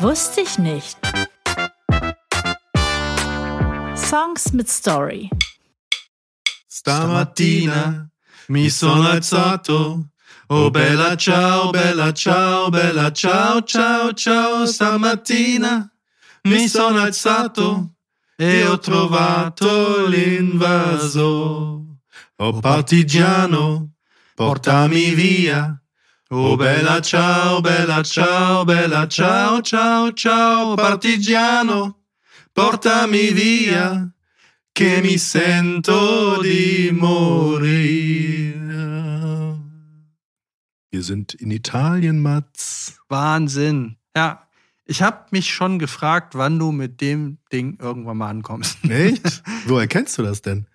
Wusste ich nicht. Songs mit Story. Stamattina mi sono alzato. Oh bella ciao, bella ciao, bella ciao, ciao, ciao. Stamattina mi sono alzato e ho trovato l'invasor. Oh partigiano, portami via. Oh bella ciao, bella ciao, bella ciao, ciao, ciao, partigiano, portami via, che mi sento di morire. Wir sind in Italien, Mats. Wahnsinn. Ja, ich habe mich schon gefragt, wann du mit dem Ding irgendwann mal ankommst. Echt? Wo erkennst du das denn?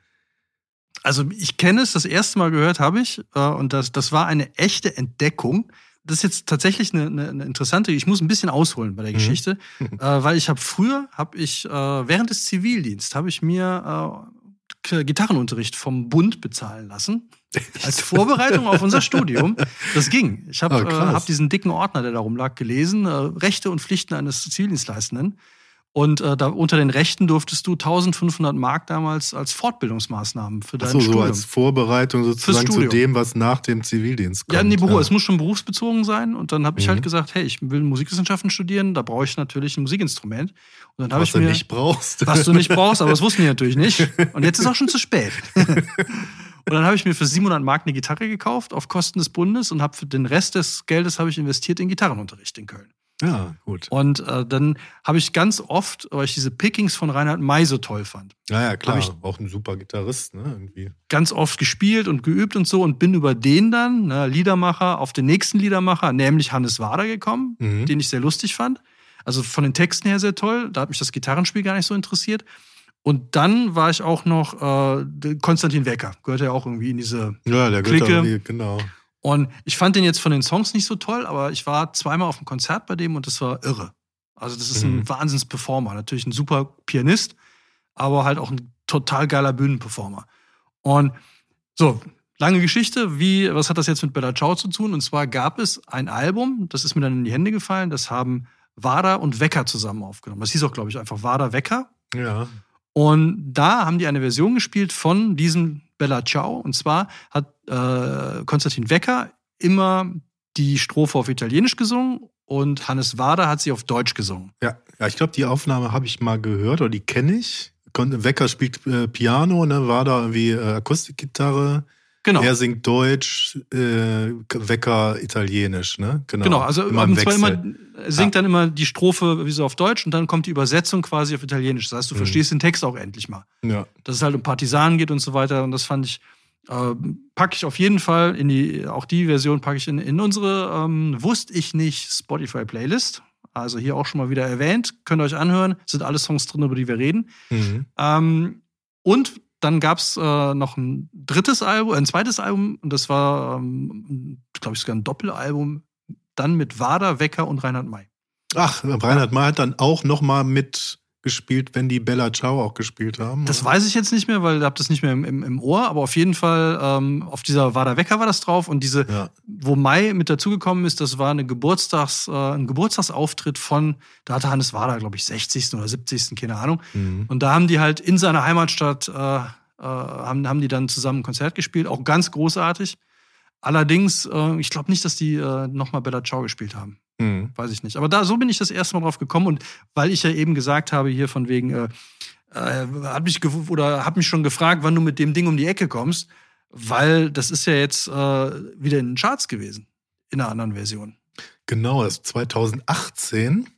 Also ich kenne es, das erste Mal gehört habe ich äh, und das, das war eine echte Entdeckung. Das ist jetzt tatsächlich eine, eine, eine interessante, ich muss ein bisschen ausholen bei der mhm. Geschichte, äh, weil ich habe früher, habe ich äh, während des Zivildienstes, habe ich mir Gitarrenunterricht vom Bund bezahlen lassen. Als Vorbereitung auf unser Studium. Das ging. Ich habe oh, äh, hab diesen dicken Ordner, der da rumlag, gelesen. Äh, Rechte und Pflichten eines Zivildienstleistenden. Und äh, da unter den Rechten durftest du 1500 Mark damals als Fortbildungsmaßnahmen für dein Ach so, Studium. so als Vorbereitung sozusagen zu dem, was nach dem Zivildienst kommt. Ja, nee, Büro, ja. es muss schon berufsbezogen sein. Und dann habe ich halt mhm. halt gesagt, hey, ich will Musikwissenschaften studieren, da brauche ich natürlich ein Musikinstrument. Und dann was ich mir, du nicht brauchst. Was du nicht brauchst, aber das wussten die natürlich nicht. Und jetzt ist auch schon zu spät. und dann habe ich mir für 700 Mark eine Gitarre gekauft auf Kosten des Bundes und habe für den Rest des Geldes habe ich investiert in Gitarrenunterricht in Köln. Ja, gut. Und äh, dann habe ich ganz oft, weil ich diese Pickings von Reinhard May so toll fand. Ja, ja, klar. Ich auch ein super Gitarrist, ne? Irgendwie. Ganz oft gespielt und geübt und so und bin über den dann, ne, Liedermacher, auf den nächsten Liedermacher, nämlich Hannes Wader gekommen, mhm. den ich sehr lustig fand. Also von den Texten her sehr toll. Da hat mich das Gitarrenspiel gar nicht so interessiert. Und dann war ich auch noch äh, Konstantin Wecker, gehört ja auch irgendwie in diese ja, der Clique. genau. Und ich fand den jetzt von den Songs nicht so toll, aber ich war zweimal auf einem Konzert bei dem und das war irre. Also das ist ein mhm. Wahnsinns-Performer. Natürlich ein super Pianist, aber halt auch ein total geiler Bühnenperformer. Und so, lange Geschichte. Wie, was hat das jetzt mit Bella Ciao zu tun? Und zwar gab es ein Album, das ist mir dann in die Hände gefallen, das haben Wada und Wecker zusammen aufgenommen. Das hieß auch, glaube ich, einfach Wada Wecker. Ja. Und da haben die eine Version gespielt von diesem Bella Ciao. Und zwar hat äh, Konstantin Wecker immer die Strophe auf Italienisch gesungen und Hannes Wader hat sie auf Deutsch gesungen. Ja, ja ich glaube, die Aufnahme habe ich mal gehört oder die kenne ich. Wecker spielt äh, Piano, ne, Wader irgendwie äh, Akustikgitarre. Genau. Er singt Deutsch, äh, Wecker Italienisch, ne? Genau. Genau, also immer und zwar immer, singt ja. dann immer die Strophe wie so auf Deutsch und dann kommt die Übersetzung quasi auf Italienisch. Das heißt, du mhm. verstehst den Text auch endlich mal. Ja. Dass es halt um Partisanen geht und so weiter. Und das fand ich, äh, packe ich auf jeden Fall in die, auch die Version packe ich in, in unsere ähm, Wusste ich nicht Spotify-Playlist. Also hier auch schon mal wieder erwähnt. Könnt ihr euch anhören. Sind alle Songs drin, über die wir reden. Mhm. Ähm, und dann gab es äh, noch ein drittes Album, ein zweites Album, und das war, ähm, glaube ich, sogar ein Doppelalbum, dann mit Wader, Wecker und Reinhard May. Ach, Reinhard May hat dann auch noch mal mit gespielt, wenn die Bella Ciao auch gespielt haben? Das oder? weiß ich jetzt nicht mehr, weil ich habe das nicht mehr im, im, im, Ohr, aber auf jeden Fall ähm, auf dieser Wada Wecker war das drauf und diese, ja. wo Mai mit dazugekommen ist, das war eine Geburtstags, äh, ein Geburtstagsauftritt von, da hatte Hannes Wader, glaube ich, 60. oder 70. keine Ahnung. Mhm. Und da haben die halt in seiner Heimatstadt, äh, äh, haben, haben die dann zusammen ein Konzert gespielt, auch ganz großartig. Allerdings, äh, ich glaube nicht, dass die äh, nochmal Bella Ciao gespielt haben. Mhm. Weiß ich nicht. Aber da, so bin ich das erste Mal drauf gekommen. Und weil ich ja eben gesagt habe, hier von wegen, äh, äh, hat mich oder hat mich schon gefragt, wann du mit dem Ding um die Ecke kommst, weil das ist ja jetzt äh, wieder in den Charts gewesen, in einer anderen Version. Genau, das 2018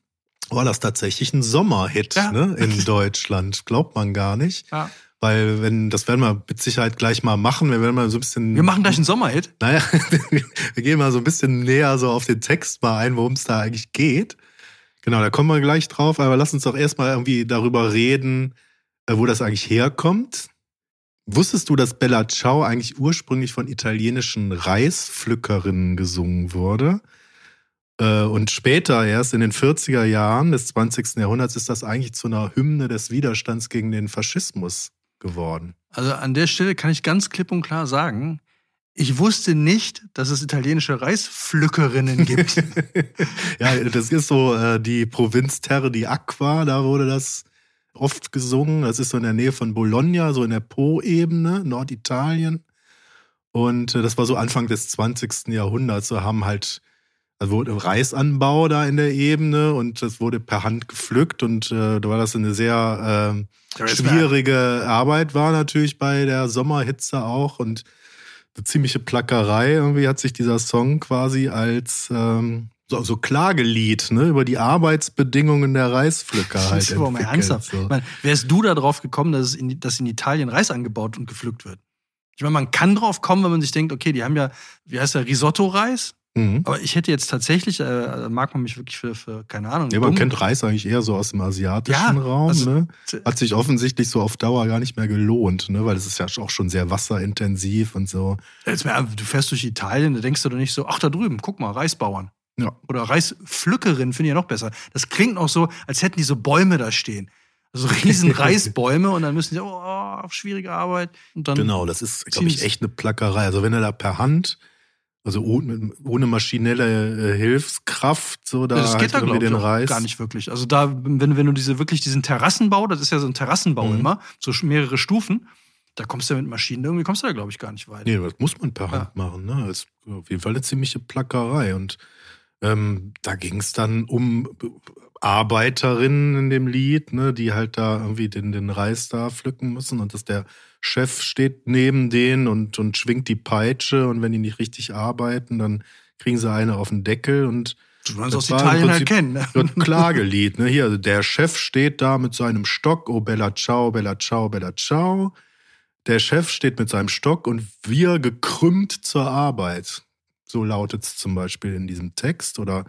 war das tatsächlich ein Sommerhit ja. ne, in Deutschland. Glaubt man gar nicht. Ja. Weil, wenn, das werden wir mit Sicherheit gleich mal machen. Wir werden mal so ein bisschen. Wir machen gleich einen Sommerhit. Naja, wir gehen mal so ein bisschen näher so auf den Text mal ein, worum es da eigentlich geht. Genau, da kommen wir gleich drauf. Aber lass uns doch erstmal irgendwie darüber reden, äh, wo das eigentlich herkommt. Wusstest du, dass Bella Ciao eigentlich ursprünglich von italienischen Reispflückerinnen gesungen wurde? Äh, und später, erst in den 40er Jahren des 20. Jahrhunderts, ist das eigentlich zu einer Hymne des Widerstands gegen den Faschismus geworden. Also an der Stelle kann ich ganz klipp und klar sagen, Ich wusste nicht, dass es italienische Reispflückerinnen gibt. ja, das ist so äh, die Provinz Terre di Aqua, da wurde das oft gesungen. Das ist so in der Nähe von Bologna, so in der Po-Ebene, Norditalien. Und äh, das war so Anfang des 20. Jahrhunderts. So haben halt, also wurde Reisanbau da in der Ebene und das wurde per Hand gepflückt und äh, da war das eine sehr äh, schwierige Arbeit, war natürlich bei der Sommerhitze auch und eine ziemliche Plackerei. Irgendwie hat sich dieser Song quasi als ähm, so, so Klagelied ne, über die Arbeitsbedingungen der Reispflücker halt. Das ist aber mal ernsthaft. So. Ich meine, wärst du da drauf gekommen, dass, es in, dass in Italien Reis angebaut und gepflückt wird? Ich meine, man kann drauf kommen, wenn man sich denkt, okay, die haben ja, wie heißt der, Risotto-Reis? Mhm. Aber ich hätte jetzt tatsächlich, äh, mag man mich wirklich für, für keine Ahnung. Ja, man kennt Reis eigentlich eher so aus dem asiatischen ja, Raum. Also, ne? Hat sich offensichtlich so auf Dauer gar nicht mehr gelohnt, ne? weil es ist ja auch schon sehr wasserintensiv und so. Jetzt du fährst durch Italien, da denkst du doch nicht so, ach da drüben, guck mal, Reisbauern. Ja. Oder Reispflückerin finde ich ja noch besser. Das klingt auch so, als hätten die so Bäume da stehen. Also riesen Reisbäume und dann müssen sie, oh, schwierige Arbeit. Genau, das ist, glaube ich, echt eine Plackerei. Also wenn er da per Hand also ohne, ohne maschinelle äh, Hilfskraft, so da das geht halt da, glaube ich, Reis. gar nicht wirklich. Also da, wenn, wenn du diese wirklich diesen Terrassenbau, das ist ja so ein Terrassenbau mhm. immer, so mehrere Stufen, da kommst du ja mit Maschinen, irgendwie kommst du da, glaube ich, gar nicht weit. Nee, das muss man per Hand ja. machen. Ne? Das ist auf jeden Fall eine ziemliche Plackerei. Und ähm, da ging es dann um Arbeiterinnen in dem Lied, ne, die halt da irgendwie den, den Reis da pflücken müssen und dass der Chef steht neben denen und, und schwingt die Peitsche und wenn die nicht richtig arbeiten, dann kriegen sie eine auf den Deckel und Du kannst aus Italien erkennen. Ne? Ein Klagelied, ne? Hier, also der Chef steht da mit seinem Stock, oh bella ciao, bella ciao, bella ciao. Der Chef steht mit seinem Stock und wir gekrümmt zur Arbeit. So lautet es zum Beispiel in diesem Text. Oder,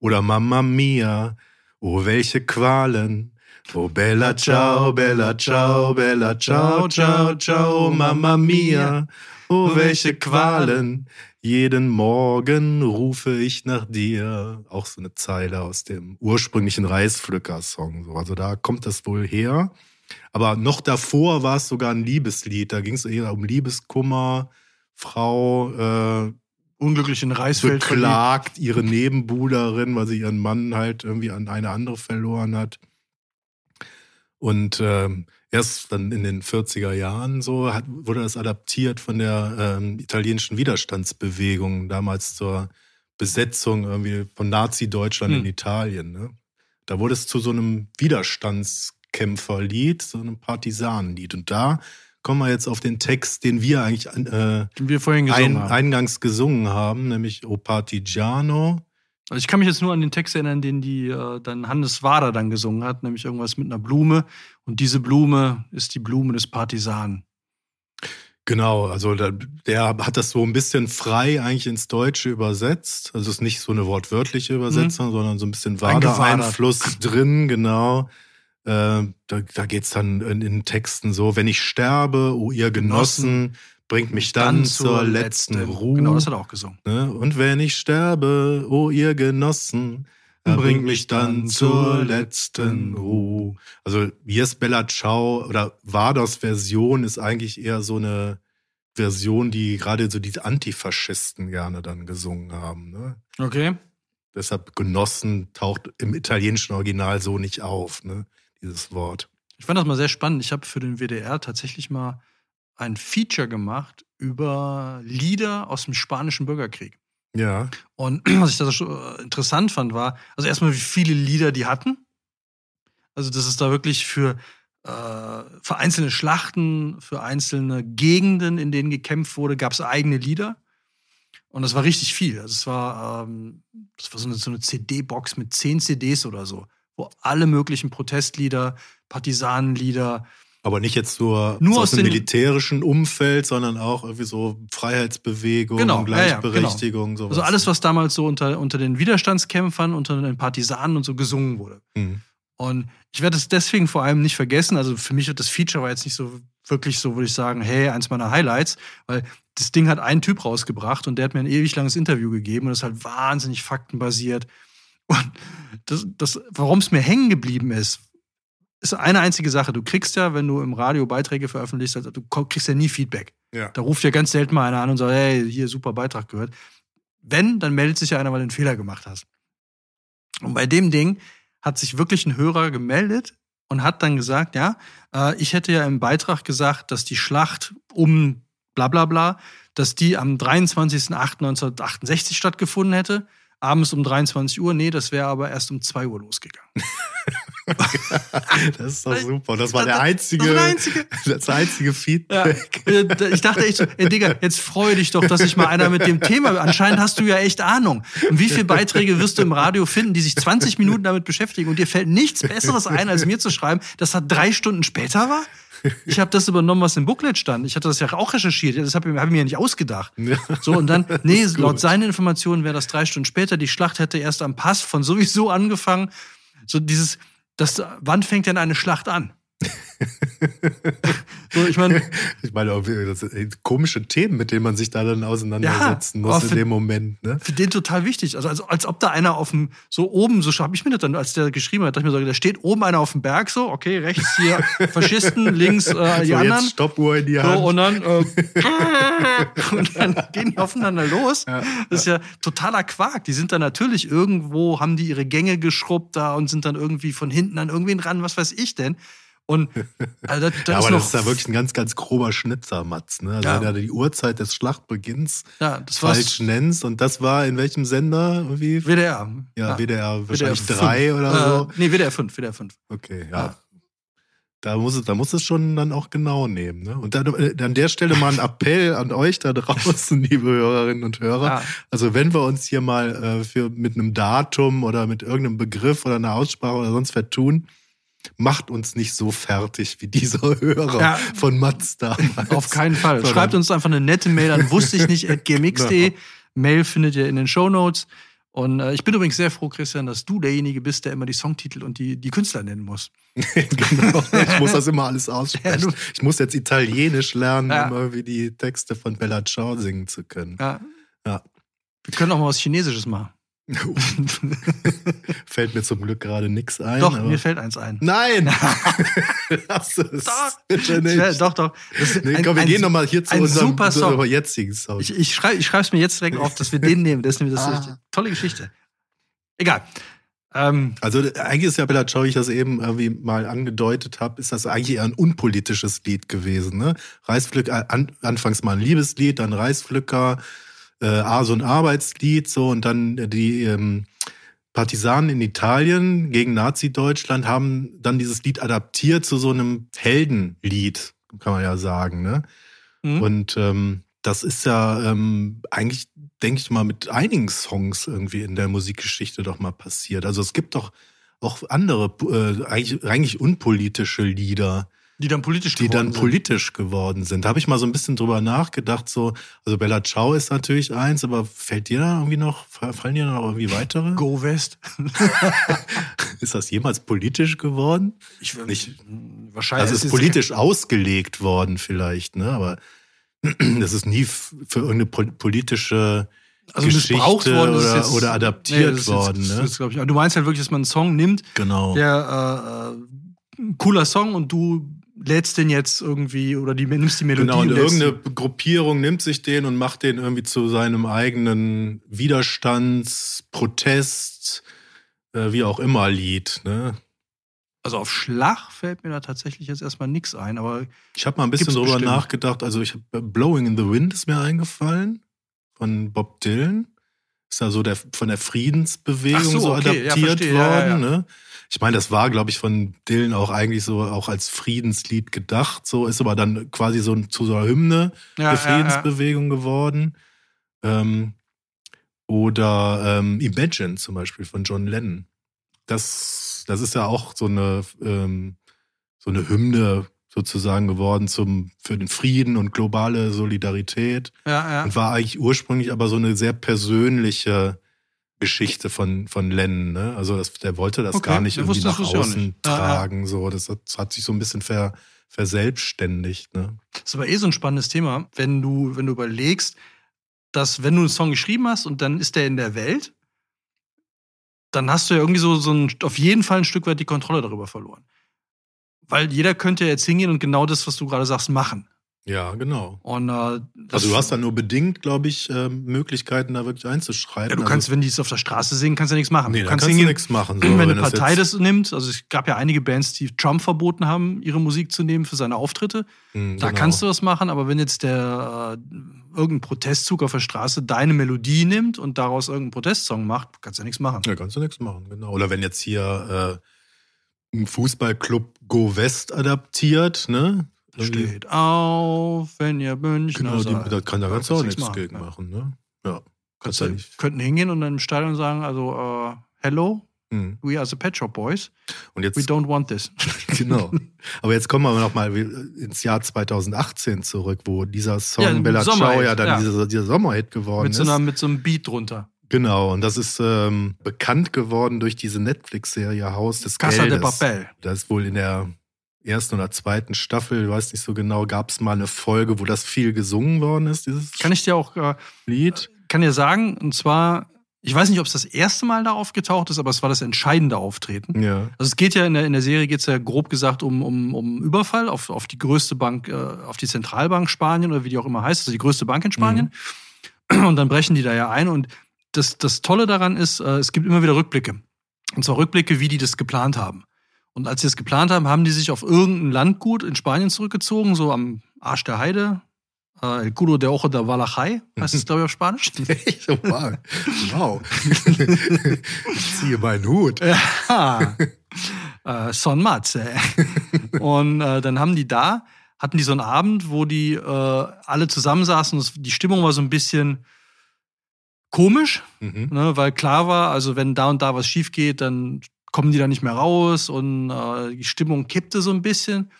oder Mamma mia, oh welche Qualen. Oh bella ciao, bella ciao, bella ciao, ciao, ciao, Mamma mia. Oh welche Qualen. Jeden Morgen rufe ich nach dir. Auch so eine Zeile aus dem ursprünglichen Reispflücker-Song. Also da kommt das wohl her. Aber noch davor war es sogar ein Liebeslied. Da ging es eher um Liebeskummer. Frau äh, unglücklich in Reisfeld beklagt ihre Nebenbuhlerin, weil sie ihren Mann halt irgendwie an eine andere verloren hat. Und ähm, erst dann in den 40er Jahren so hat, wurde das adaptiert von der ähm, italienischen Widerstandsbewegung, damals zur Besetzung irgendwie von Nazi-Deutschland hm. in Italien. Ne? Da wurde es zu so einem Widerstandskämpferlied, so einem Partisanenlied. Und da kommen wir jetzt auf den Text, den wir eigentlich äh, den wir vorhin gesungen ein, haben. eingangs gesungen haben, nämlich O Partigiano. Also ich kann mich jetzt nur an den Text erinnern, den die äh, dann Hannes Wader dann gesungen hat, nämlich irgendwas mit einer Blume. Und diese Blume ist die Blume des Partisanen. Genau, also der, der, hat das so ein bisschen frei eigentlich ins Deutsche übersetzt. Also es ist nicht so eine wortwörtliche Übersetzung, mhm. sondern so ein bisschen Wader-Einfluss drin, genau. Äh, da, da geht es dann in, in, Texten so, wenn ich sterbe, oh ihr Genossen, bringt mich dann, dann zur letzten letzte. Ruhe. Genau, das hat er auch gesungen. Ne? Und wenn ich sterbe, oh ihr Genossen, bringt mich dann zur letzten Ruhe. Also Yes Bella Ciao oder Vados Version ist eigentlich eher so eine Version, die gerade so diese Antifaschisten gerne dann gesungen haben. Ne? Okay. Deshalb Genossen taucht im italienischen Original so nicht auf. Ne? Dieses Wort. Ich fand das mal sehr spannend. Ich habe für den WDR tatsächlich mal ein Feature gemacht über Lieder aus dem spanischen Bürgerkrieg. Ja. Und was ich da so interessant fand, war, also erstmal, wie viele Lieder die hatten. Also, das ist da wirklich für, äh, für einzelne Schlachten, für einzelne Gegenden, in denen gekämpft wurde, gab es eigene Lieder. Und das war richtig viel. Also, es war, ähm, das war so eine, so eine CD-Box mit zehn CDs oder so wo alle möglichen Protestlieder, Partisanenlieder, aber nicht jetzt nur, nur aus, aus dem militärischen Umfeld, sondern auch irgendwie so Freiheitsbewegung, genau, Gleichberechtigung, ja, ja, genau. sowas. Also alles, was damals so unter, unter den Widerstandskämpfern, unter den Partisanen und so gesungen wurde. Mhm. Und ich werde es deswegen vor allem nicht vergessen. Also für mich wird das Feature war jetzt nicht so wirklich so, würde ich sagen, hey, eins meiner Highlights, weil das Ding hat einen Typ rausgebracht und der hat mir ein ewig langes Interview gegeben und das ist halt wahnsinnig faktenbasiert. Und das, das, warum es mir hängen geblieben ist, ist eine einzige Sache. Du kriegst ja, wenn du im Radio Beiträge veröffentlichst, also du kriegst ja nie Feedback. Ja. Da ruft ja ganz selten mal einer an und sagt, hey, hier super Beitrag gehört. Wenn, dann meldet sich ja einer, weil du einen Fehler gemacht hast. Und bei dem Ding hat sich wirklich ein Hörer gemeldet und hat dann gesagt, ja, äh, ich hätte ja im Beitrag gesagt, dass die Schlacht um bla bla bla, dass die am 23.08.1968 stattgefunden hätte, abends um 23 Uhr. Nee, das wäre aber erst um 2 Uhr losgegangen. das ist doch super. Das war der einzige, das, war der einzige. das einzige Feedback. Ja. Ich dachte echt so, ey Digga, jetzt freu dich doch, dass sich mal einer mit dem Thema, anscheinend hast du ja echt Ahnung. Und wie viele Beiträge wirst du im Radio finden, die sich 20 Minuten damit beschäftigen und dir fällt nichts Besseres ein, als mir zu schreiben, dass das drei Stunden später war? Ich habe das übernommen, was im Booklet stand. Ich hatte das ja auch recherchiert. Das habe hab ich mir ja nicht ausgedacht. Ja. So, und dann, nee, laut seinen Informationen wäre das drei Stunden später. Die Schlacht hätte erst am Pass von sowieso angefangen. So dieses, das, wann fängt denn eine Schlacht an? So, ich meine, ich meine, das sind komische Themen, mit denen man sich da dann auseinandersetzen ja, muss in dem Moment. Ne? Für den total wichtig. Also, als, als ob da einer auf dem, so oben, so habe ich mir das dann, als der geschrieben hat, dachte ich mir so, da steht oben einer auf dem Berg, so, okay, rechts hier Faschisten, links äh, die so, anderen. Jetzt Stoppuhr in die Hand. So, und dann, äh, und dann gehen die aufeinander los. Ja, das ist ja totaler Quark. Die sind dann natürlich irgendwo, haben die ihre Gänge geschrubbt da und sind dann irgendwie von hinten an irgendwen ran, was weiß ich denn. Und also das, das ja, aber ist das ist ja wirklich ein ganz, ganz grober Schnitzer, Matz. Ne? Also ja. wenn du die Uhrzeit des Schlachtbeginns ja, das falsch nennst. Und das war in welchem Sender? Irgendwie? WDR. Ja, ja. WDR wahrscheinlich WDR 3 oder äh, so. Nee, WDR 5, WDR 5. Okay, ja. Da muss, es, da muss es schon dann auch genau nehmen. Ne? Und dann, äh, an der Stelle mal ein Appell an euch da draußen, liebe Hörerinnen und Hörer. Also wenn wir uns hier mal äh, für, mit einem Datum oder mit irgendeinem Begriff oder einer Aussprache oder sonst vertun, macht uns nicht so fertig wie dieser Hörer ja. von Mazda. Auf keinen Fall. Sondern Schreibt uns einfach eine nette Mail an wusste ich nicht at gmx.de. Mail findet ihr in den Show Notes. Und äh, ich bin übrigens sehr froh, Christian, dass du derjenige bist, der immer die Songtitel und die, die Künstler nennen muss. genau. Ich muss das immer alles aussprechen. Ja, ich muss jetzt Italienisch lernen, ja. um irgendwie die Texte von Bella Ciao singen zu können. Ja. ja. Wir können auch mal was Chinesisches machen. fällt mir zum Glück gerade nichts ein. Doch, mir fällt eins ein. Nein! Lass es. Doch. Bitte nicht. Doch, doch. Nee, ein, komm, wir ein, gehen nochmal hier zu unserem, super Song. Zu jetzigen Song. Ich, ich schreibe es mir jetzt direkt auf, dass wir den nehmen. Das ist nämlich das ah. tolle Geschichte. Egal. Ähm, also eigentlich ist ja Bella Ciao, ich das eben irgendwie mal angedeutet habe, ist das eigentlich eher ein unpolitisches Lied gewesen. Ne? Reispflücker, an, anfangs mal ein Liebeslied, dann Reispflücker, äh, so ein Arbeitslied, so und dann die ähm, Partisanen in Italien gegen Nazi-Deutschland haben dann dieses Lied adaptiert zu so einem Heldenlied, kann man ja sagen. Ne? Mhm. Und ähm, das ist ja ähm, eigentlich, denke ich mal, mit einigen Songs irgendwie in der Musikgeschichte doch mal passiert. Also es gibt doch auch andere, äh, eigentlich, eigentlich unpolitische Lieder, die dann politisch die geworden dann sind. politisch geworden sind. Da habe ich mal so ein bisschen drüber nachgedacht. So, also Bella Ciao ist natürlich eins, aber fällt dir da irgendwie noch, fallen dir noch irgendwie weitere? Go West. ist das jemals politisch geworden? Ich will nicht. Wahrscheinlich. Also ist es politisch ausgelegt worden, vielleicht, ne? Aber das ist nie für irgendeine politische also Geschichte worden, oder, jetzt, oder adaptiert nee, worden. Jetzt, ne? Ich. Du meinst halt wirklich, dass man einen Song nimmt, genau. der äh, äh cooler Song und du lädst den jetzt irgendwie oder die, nimmst die Melodie. Genau, und irgendeine Gruppierung nimmt sich den und macht den irgendwie zu seinem eigenen Widerstands-, Protest-, äh, wie auch immer Lied. Ne? Also auf Schlag fällt mir da tatsächlich jetzt erstmal nichts ein, aber. Ich habe mal ein bisschen drüber bestimmt. nachgedacht. Also ich hab, Blowing in the Wind ist mir eingefallen von Bob Dylan. Ist ja so der, von der Friedensbewegung so, so, adaptiert ja, worden. Ja, ja, ne? Ich meine, das war, glaube ich, von Dylan auch eigentlich so auch als Friedenslied gedacht. So ist aber dann quasi so zu so einer Hymne der Friedensbewegung geworden. Ähm, oder ähm, Imagine zum Beispiel von John Lennon. Das, das ist ja auch so eine, ähm, so eine Hymne sozusagen geworden zum, für den Frieden und globale Solidarität. Ja, ja. Und war eigentlich ursprünglich aber so eine sehr persönliche Geschichte von, von Lennon. Ne? Also das, der wollte das okay, gar nicht irgendwie nach außen nicht. tragen. Ja, so. Das hat, das hat, sich so ein bisschen ver, verselbstständigt. Ne? Das ist aber eh so ein spannendes Thema, wenn du, wenn du überlegst, dass wenn du einen Song geschrieben hast und dann ist der in der Welt, dann hast du ja irgendwie so, so ein, auf jeden Fall ein Stück weit die Kontrolle darüber verloren. Weil jeder könnte jetzt hingehen und genau das, was du gerade sagst, machen. Ja, genau. Und, äh, also du hast da nur bedingt, glaube ich, äh, Möglichkeiten, da wirklich einzuschreiben. Ja, du kannst, also, wenn die es auf der Straße singen, kannst du ja nichts machen. Nee, du kannst, kannst du nichts machen. So, wenn, wenn eine das Partei jetzt- das nimmt, also es gab ja einige Bands, die Trump verboten haben, ihre Musik zu nehmen für seine Auftritte. Hm, Da genau. kannst du was machen, aber wenn jetzt der äh, irgendein Protestzug auf der Straße deine Melodie nimmt und daraus irgendeinen Protestsong macht, kannst du ja nichts machen. Ja, kannst du nichts machen, genau. Oder wenn jetzt hier äh, ein Fußballclub Go West adaptiert, ne? Steht auf, wenn ihr Münchner Genau, seid. die, da kann da du auch nichts nichts gegen machen, machen, ne? Ja. Kannst ja nicht. könnten hingehen und dann im Stadion sagen, also, äh, hello, Hm. we are the Pet Shop Boys, Und we jetzt, don't want this. genau. Aber jetzt kommen wir nochmal ins Jahr 2018 zurück, wo dieser Song Ja, Bella Ciao ja dann ja. Dieser, dieser Sommerhit geworden mit, so ist. einer, mit so einem Beat drunter. Genau, und das ist ähm, bekannt geworden durch diese Netflix-Serie Haus des Casa de Geldes. Papel. Das ist wohl in der ersten oder zweiten Staffel, ich weiß nicht so genau, gab es mal eine Folge, wo das viel gesungen worden ist, dieses Kann ich dir auch, äh, Lied. kann dir sagen, und zwar, ich weiß nicht, ob es das erste Mal da aufgetaucht ist, aber es war das entscheidende Auftreten. Ja. Also es geht ja in der, in der Serie geht es ja grob gesagt um, um, um Überfall auf, auf die größte Bank, äh, auf die Zentralbank Spanien oder wie die auch immer heißt, also die größte Bank in Spanien. Und dann brechen die da ja ein. Und das, das Tolle daran ist, äh, es gibt immer wieder Rückblicke. Und zwar Rückblicke, wie die das geplant haben. Und als sie das geplant haben, haben die sich auf irgendein Landgut in Spanien zurückgezogen, so am Arsch der Heide. Äh, El Culo de Ojo de Valachai, heißt es, glaube ich, auf Spanisch. So, wow. wow. ich ziehe meinen Hut. Ja. äh, Son Matze. Und äh, dann haben die da, hatten die so einen Abend, wo die äh, alle zusammensaßen. und es- Die Stimmung war so ein bisschen komisch, Mhm. ne, weil klar war, also wenn da und da was schief geht, dann kommen die da nicht mehr raus und äh, die Stimmung kippte so ein bisschen.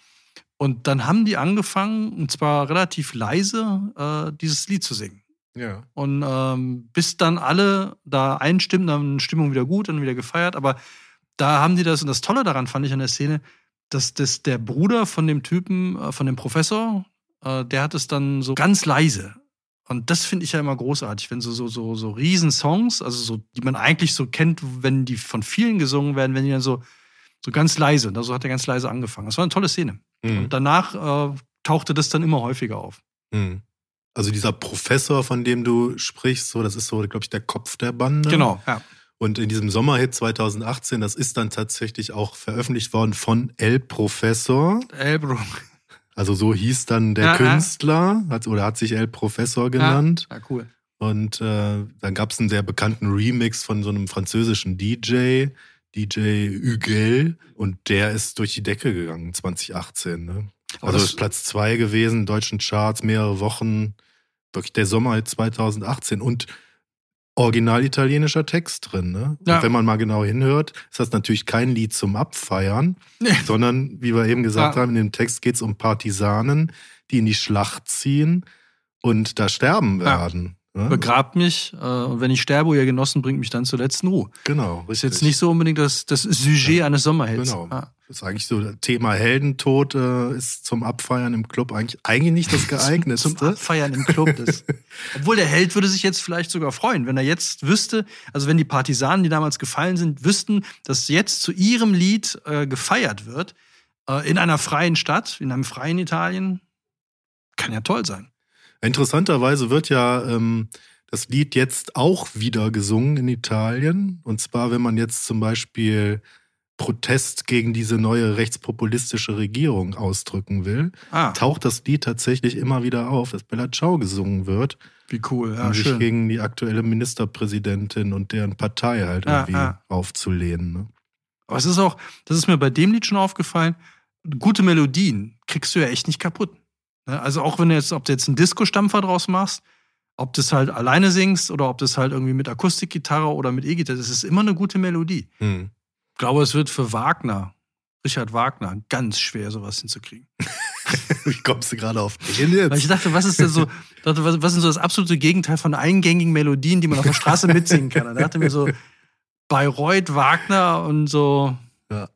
Und dann haben die angefangen, und zwar relativ leise, äh, dieses Lied zu singen. Ja. Und ähm, bis dann alle da einstimmen, dann Stimmung wieder gut, dann wieder gefeiert. Aber da haben die das, und das Tolle daran fand ich an der Szene, dass das der Bruder von dem Typen, äh, von dem Professor, äh, der hat es dann so ganz leise. Und das finde ich ja immer großartig, wenn so, so, so, so Riesensongs, also so, die man eigentlich so kennt, wenn die von vielen gesungen werden, wenn die dann so, so ganz leise, und so hat er ganz leise angefangen. Das war eine tolle Szene. Mhm. Und danach äh, tauchte das dann immer häufiger auf. Mhm. Also dieser Professor, von dem du sprichst, so, das ist so, glaube ich, der Kopf der Bande. Genau, ja. Und in diesem Sommerhit 2018, das ist dann tatsächlich auch veröffentlicht worden von El Professor. Elbro. Also so hieß dann der Ja, ja. Künstler, hat, oder hat sich El Professor genannt. Ja, cool. Und äh, dann gab es einen sehr bekannten Remix von so einem französischen DJ, DJ Hugel. Und der ist durch die Decke gegangen 2018. Ne? Aber Also das- ist Platz zwei gewesen, deutschen Charts, mehrere Wochen. Wirklich der Sommer 2018. Und original italienischer Text drin. Ne? Ja. Und wenn man mal genau hinhört, ist das natürlich kein Lied zum Abfeiern, Nee. sondern, wie wir eben gesagt Ja. haben, in dem Text geht es um Partisanen, die in die Schlacht ziehen und da sterben Ja. werden. Ne? Begrabt mich äh, und wenn ich sterbe, ihr Genossen bringt mich dann zuletzt in Ruhe. Genau, Ist jetzt nicht so unbedingt das, das Sujet eines Sommerhits. Genau. Das ist eigentlich so, das Thema Heldentod äh, ist zum Abfeiern im Club eigentlich, eigentlich nicht das geeignetste. Zum Abfeiern im Club. Das. Obwohl der Held würde sich jetzt vielleicht sogar freuen, wenn er jetzt wüsste, also wenn die Partisanen, die damals gefallen sind, wüssten, dass jetzt zu ihrem Lied äh, gefeiert wird, äh, in einer freien Stadt, in einem freien Italien. Kann ja toll sein. Interessanterweise wird ja ähm, das Lied jetzt auch wieder gesungen in Italien. Und zwar, wenn man jetzt zum Beispiel Protest gegen diese neue rechtspopulistische Regierung ausdrücken will, Ah, taucht das Lied tatsächlich immer wieder auf, dass Bella Ciao gesungen wird, wie cool. Ja, um sich schön. gegen die aktuelle Ministerpräsidentin und deren Partei halt Ja, irgendwie ja. aufzulehnen. Ne? Aber es ist auch, das ist mir bei dem Lied schon aufgefallen, gute Melodien kriegst du ja echt nicht kaputt. Ne? Also auch wenn du jetzt, ob du jetzt einen Disco-Stampfer draus machst, ob du es halt alleine singst oder ob du es halt irgendwie mit Akustikgitarre oder mit E-Gitarre, das ist immer eine gute Melodie. Hm. Ich glaube, es wird für Wagner, Richard Wagner, ganz schwer, sowas hinzukriegen. Wie kommst du gerade auf den jetzt? Weil ich dachte, was ist denn so, dachte, was, was ist so das absolute Gegenteil von eingängigen Melodien, die man auf der Straße mitsingen kann? Und da dachte mir so, Bayreuth, Wagner und so, Ja.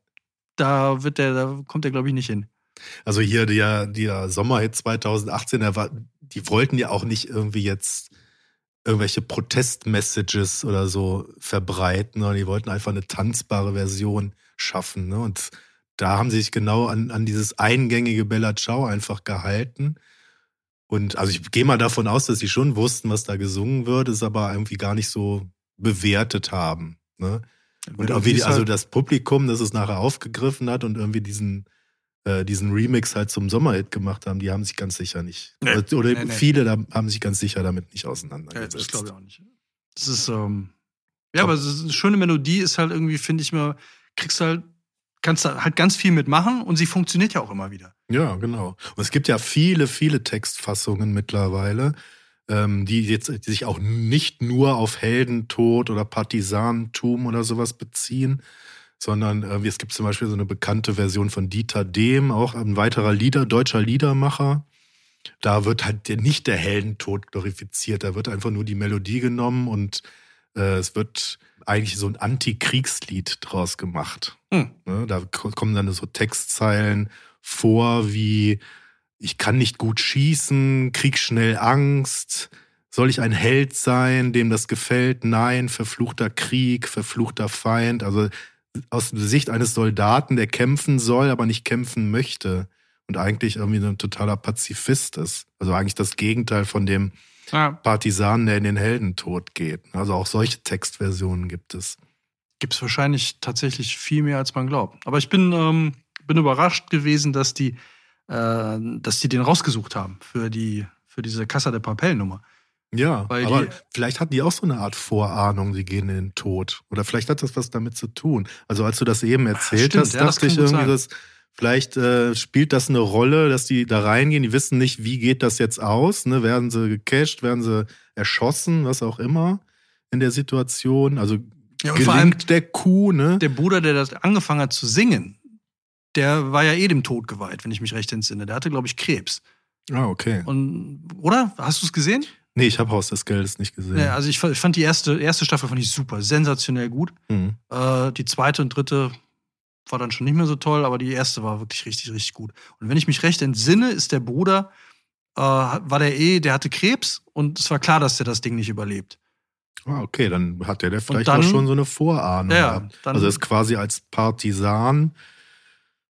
da wird der, da kommt der, glaube ich, nicht hin. Also hier der, der Sommerhit 2018, der war, die wollten ja auch nicht irgendwie jetzt irgendwelche Protestmessages oder so verbreiten, sondern die wollten einfach eine tanzbare Version schaffen. Ne? Und da haben sie sich genau an, an dieses eingängige Bella Ciao einfach gehalten. Und also ich gehe mal davon aus, dass sie schon wussten, was da gesungen wird, es aber irgendwie gar nicht so bewertet haben. Ne? Und irgendwie, also halt das Publikum, das es nachher aufgegriffen hat und irgendwie diesen, äh, diesen Remix halt zum Sommerhit gemacht haben, die haben sich ganz sicher nicht. Nee, oder nee, viele nee. Da haben sich ganz sicher damit nicht auseinandergesetzt. Ja, das glaube ich auch nicht. Das ist, ähm, ja, aber, aber ist eine schöne Melodie ist halt irgendwie, finde ich mal, kriegst halt kannst da halt ganz viel mitmachen und sie funktioniert ja auch immer wieder. Ja, genau. Und es gibt ja viele, viele Textfassungen mittlerweile, ähm, die jetzt die sich auch nicht nur auf Heldentod oder Partisanentum oder sowas beziehen, sondern äh, es gibt zum Beispiel so eine bekannte Version von Dieter Dehm, auch ein weiterer Lieder, deutscher Liedermacher. Da wird halt nicht der Heldentod glorifiziert, da wird einfach nur die Melodie genommen und äh, es wird eigentlich so ein Antikriegslied draus gemacht. Hm. Ne, da kommen dann so Textzeilen vor wie ich kann nicht gut schießen, krieg schnell Angst, soll ich ein Held sein, dem das gefällt? Nein, verfluchter Krieg, verfluchter Feind. Also aus der Sicht eines Soldaten, der kämpfen soll, aber nicht kämpfen möchte und eigentlich irgendwie ein totaler Pazifist ist. Also eigentlich das Gegenteil von dem ja. Partisanen, der in den Heldentod geht. Also auch solche Textversionen gibt es. Gibt es wahrscheinlich tatsächlich viel mehr, als man glaubt. Aber ich bin, ähm, bin überrascht gewesen, dass die, äh, dass die den rausgesucht haben für, die, für diese Casa de Papel-Nummer. Ja, Weil aber die, vielleicht hatten die auch so eine Art Vorahnung, sie gehen in den Tod. Oder vielleicht hat das was damit zu tun. Also als du das eben erzählt Stimmt, hast, ja, dachte ich irgendwie, das, Vielleicht äh, spielt das eine Rolle, dass die da reingehen, die wissen nicht, wie geht das jetzt aus, ne? Werden sie gecasht, werden sie erschossen, was auch immer in der Situation. Also ja, gelingt vor allem der Kuh, ne? Der Bruder, der das angefangen hat zu singen, der war ja eh dem Tod geweiht, wenn ich mich recht entsinne. Der hatte, glaube ich, Krebs. Ah, okay. Und, oder? Hast du es gesehen? Nee, ich habe Haus des Geldes nicht gesehen. Ja, also ich fand die erste, erste Staffel fand ich super, sensationell gut. Mhm. Äh, die zweite und dritte war dann schon nicht mehr so toll, aber die erste war wirklich richtig, richtig gut. Und wenn ich mich recht entsinne, ist der Bruder, äh, war der eh, der hatte Krebs und es war klar, dass der das Ding nicht überlebt. Ah, okay, dann hat der, der vielleicht dann, auch schon so eine Vorahnung ja, gehabt. Dann, also ist quasi als Partisan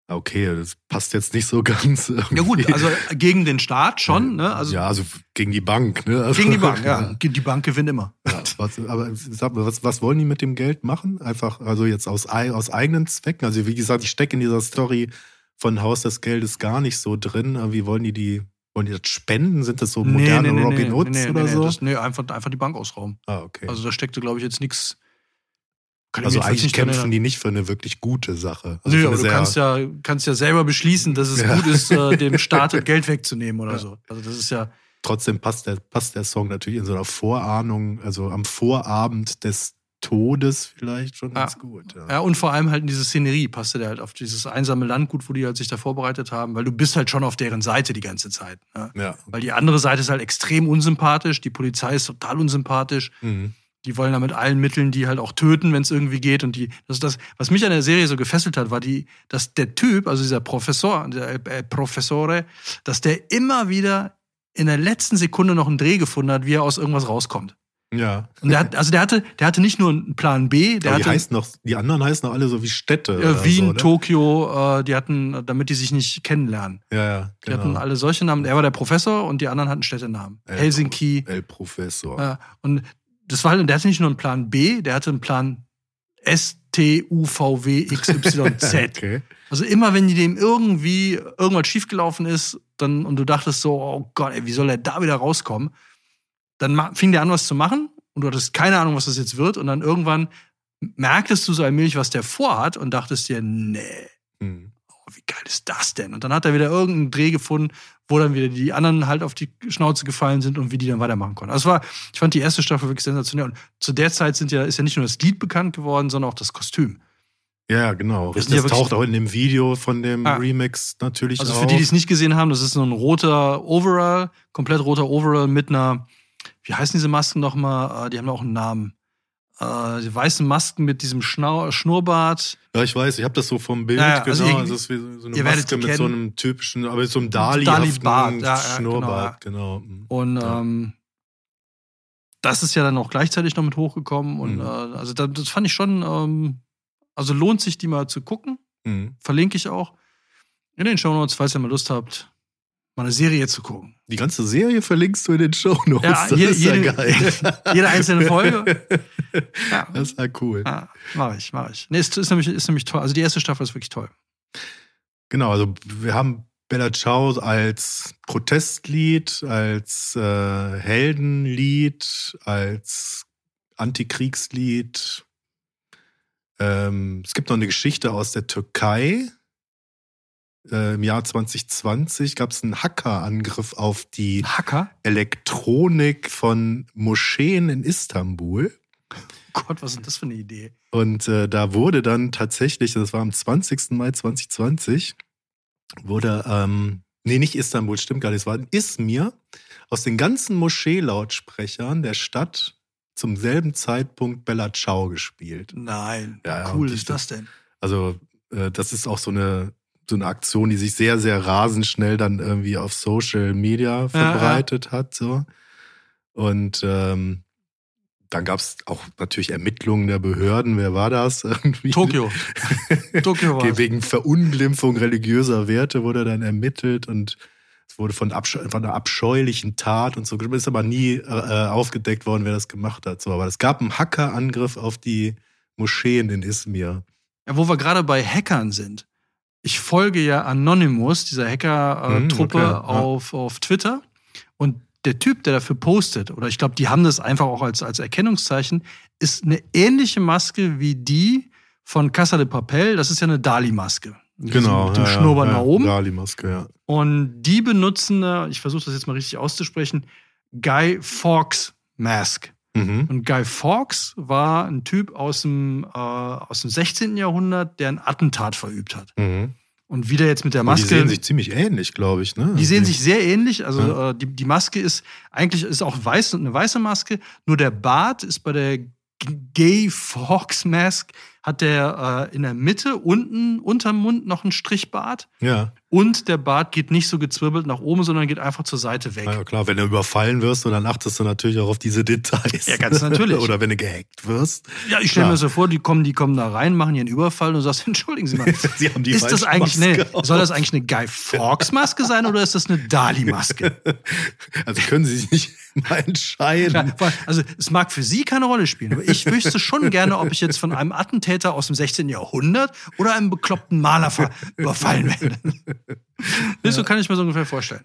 Okay, das passt jetzt nicht so ganz. Irgendwie. Ja gut, also gegen den Staat schon, ne? Also ja, also gegen die Bank, ne? Also, gegen die Bank, ja. Die Bank gewinnt immer. Ja, was, aber sag mal, was, was wollen die mit dem Geld machen? Einfach, also jetzt aus, aus eigenen Zwecken. Also wie gesagt, ich stecke in dieser Story von Haus des Geldes gar nicht so drin. Wie wollen die die, wollen die das spenden? Sind das so moderne nee, nee, Robin Hoods nee, oder so? Das, nee, einfach, einfach die Bank ausrauben. Ah, okay. Also da steckte, glaube ich, jetzt nichts also eigentlich kämpfen die nicht für eine wirklich gute Sache. Also Nö, aber du kannst ja, kannst ja selber beschließen, dass es ja. gut ist, äh, dem Staat Geld wegzunehmen oder ja. so. Also das ist ja. Trotzdem passt der, passt der Song natürlich in so einer Vorahnung, also am Vorabend des Todes vielleicht schon ganz gut. Ja. ja, und vor allem halt in diese Szenerie passte der halt auf dieses einsame Landgut, wo die halt sich da vorbereitet haben, weil du bist halt schon auf deren Seite die ganze Zeit. Ne? Ja. Weil die andere Seite ist halt extrem unsympathisch, die Polizei ist total unsympathisch. Mhm die wollen da mit allen Mitteln die halt auch töten, wenn es irgendwie geht. Und die, das ist das, was mich an der Serie so gefesselt hat, war die, dass der Typ, also dieser Professor, der äh, Professore, dass der immer wieder in der letzten Sekunde noch einen Dreh gefunden hat, wie er aus irgendwas rauskommt. Ja. Und der hat, also der hatte, der hatte nicht nur einen Plan B, der Aber die hatte, heißen noch, die anderen heißen noch alle so wie Städte. Ja, Wien, so, Tokio, äh, die hatten, damit die sich nicht kennenlernen. Ja, ja, genau. Die hatten genau. alle solche Namen. Er war der Professor und die anderen hatten Städtenamen. El Helsinki. El Professor. Ja, und das war halt, der hatte nicht nur einen Plan B, der hatte einen Plan S, T, U, V, W, X, Y, Z. okay. Also immer, wenn dem irgendwie irgendwas schiefgelaufen ist, dann, und du dachtest so, oh Gott, ey, wie soll er da wieder rauskommen? Dann fing der an, was zu machen und du hattest keine Ahnung, was das jetzt wird. Und dann irgendwann merktest du so allmählich, was der vorhat und dachtest dir, nee, wie geil ist das denn? Und dann hat er wieder irgendeinen Dreh gefunden, wo dann wieder die anderen halt auf die Schnauze gefallen sind und wie die dann weitermachen konnten. Also war, ich fand die erste Staffel wirklich sensationell. Und zu der Zeit sind ja, ist ja nicht nur das Lied bekannt geworden, sondern auch das Kostüm. Ja, genau. Das, das taucht auch in dem Video von dem ah. Remix natürlich Also für auf. die, die es nicht gesehen haben, das ist so ein roter Overall, komplett roter Overall mit einer, wie heißen diese Masken nochmal? Ah, die haben auch einen Namen äh, die weißen Masken mit diesem Schnau Schnurrbart. Ja, ich weiß, ich habe das so vom Bild, ja, also genau. Also das ist wie so eine Maske mit so einem typischen, aber mit so einem Dali-Bart Dali ja, Schnurrbart, genau. genau. Und ähm, das ist ja dann auch gleichzeitig noch mit hochgekommen. Und mhm. äh, also das, das, fand ich schon, ähm, also lohnt sich, die mal zu gucken. Mhm. Verlinke ich auch in den Show Notes, falls ihr mal Lust habt, mal eine Serie zu gucken. Die ganze Serie verlinkst du in den Show Notes. Ja, das jede, ist ja jede, geil. jede einzelne Folge. Ja, Das ist ja cool. ja mache ich, mache ich. Nee, ist, ist, nämlich, ist nämlich toll. Also die erste Staffel ist wirklich toll. Genau, also wir haben Bella Ciao als Protestlied, als äh, Heldenlied, als Antikriegslied. Ähm, es gibt noch eine Geschichte aus der Türkei. Äh, Im Jahr 2020 gab es einen Hackerangriff auf die Hacker? Elektronik von Moscheen in Istanbul. Gott, was ist denn das für eine Idee? Und äh, da wurde dann tatsächlich, das war am 20. Mai 2020, wurde, ähm, nee, nicht Istanbul, stimmt gar nicht, es war in Izmir, aus den ganzen Moscheelautsprechern der Stadt zum selben Zeitpunkt Bella Ciao gespielt. Nein. Ja, cool ist das denn? Also, äh, das ist auch so eine, so eine Aktion, die sich sehr, sehr rasend schnell dann irgendwie auf Social Media verbreitet hat. So. Und ähm, dann gab es auch natürlich Ermittlungen der Behörden. Wer war das? Irgendwie. Tokio. Tokio war wegen Verunglimpfung religiöser Werte wurde dann ermittelt und es wurde von, von einer abscheulichen Tat und so. Ist aber nie äh, aufgedeckt worden, wer das gemacht hat. So, aber es gab einen Hackerangriff auf die Moscheen in Izmir. Ja, wo wir gerade bei Hackern sind. Ich folge ja Anonymous, dieser Hacker-Truppe, okay, ja. auf, auf Twitter. Und der Typ, der dafür postet, oder ich glaube, die haben das einfach auch als, als Erkennungszeichen, ist eine ähnliche Maske wie die von Casa de Papel. Das ist ja eine Dali-Maske. Diesem- Mit dem ja, Schnurrbart ja, nach oben. Dali-Maske, ja. Und die benutzen, äh, ich versuche das jetzt mal richtig auszusprechen, Guy Fawkes Mask. Mhm. Und Guy Fawkes war ein Typ aus dem, äh, aus dem 16. Jahrhundert, der ein Attentat verübt hat. Mhm. Und wie der jetzt mit der Und die Maske. sehen sich ziemlich ähnlich, glaube ich. Ne? die sehen sich sehr ähnlich. Also Ja. äh, die, die Maske ist eigentlich ist auch weiß, eine weiße Maske. Nur der Bart ist bei der Gay Fawkes Mask hat der äh, in der Mitte unten unterm Mund noch einen Strichbart Ja. Und der Bart geht nicht so gezwirbelt nach oben, sondern geht einfach zur Seite weg. ja, klar, wenn du überfallen wirst, und dann achtest du natürlich auch auf diese Details. Ja, ganz natürlich. Oder wenn du gehackt wirst. Ja, ich stelle mir so vor, die kommen, die kommen da rein, machen ihren Überfall und du sagst, entschuldigen Sie mal, Sie haben die ist das eigentlich eine, soll das eigentlich eine Guy Fawkes Maske sein oder ist das eine Dali Maske? Also können Sie sich nicht mal entscheiden. Ja, also es mag für Sie keine Rolle spielen, aber ich wüsste schon gerne, ob ich jetzt von einem Attentäter aus dem 16. Jahrhundert oder einem bekloppten Maler überfallen werde. Ja. So kann ich mir so ungefähr vorstellen.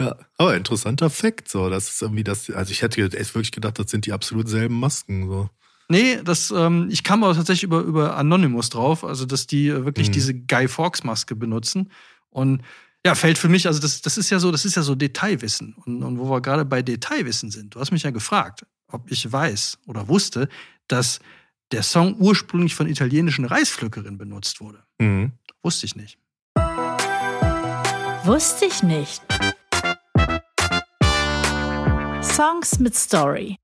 Ja, aber interessanter Fakt, so. Das ist irgendwie das, also ich hätte echt wirklich gedacht, das sind die absolut selben Masken, so. Nee, das, ähm, ich kam aber tatsächlich über, über Anonymous drauf, also dass die äh, wirklich Mhm. diese Guy Fawkes Maske benutzen. Und ja, fällt für mich, also das, das ist ja so, das ist ja so Detailwissen. Und, und wo wir gerade bei Detailwissen sind, du hast mich ja gefragt, ob ich weiß oder wusste, dass der Song ursprünglich von italienischen Reispflückerinnen benutzt wurde. Mhm. Wusste ich nicht. Wusste ich nicht. Songs mit Story.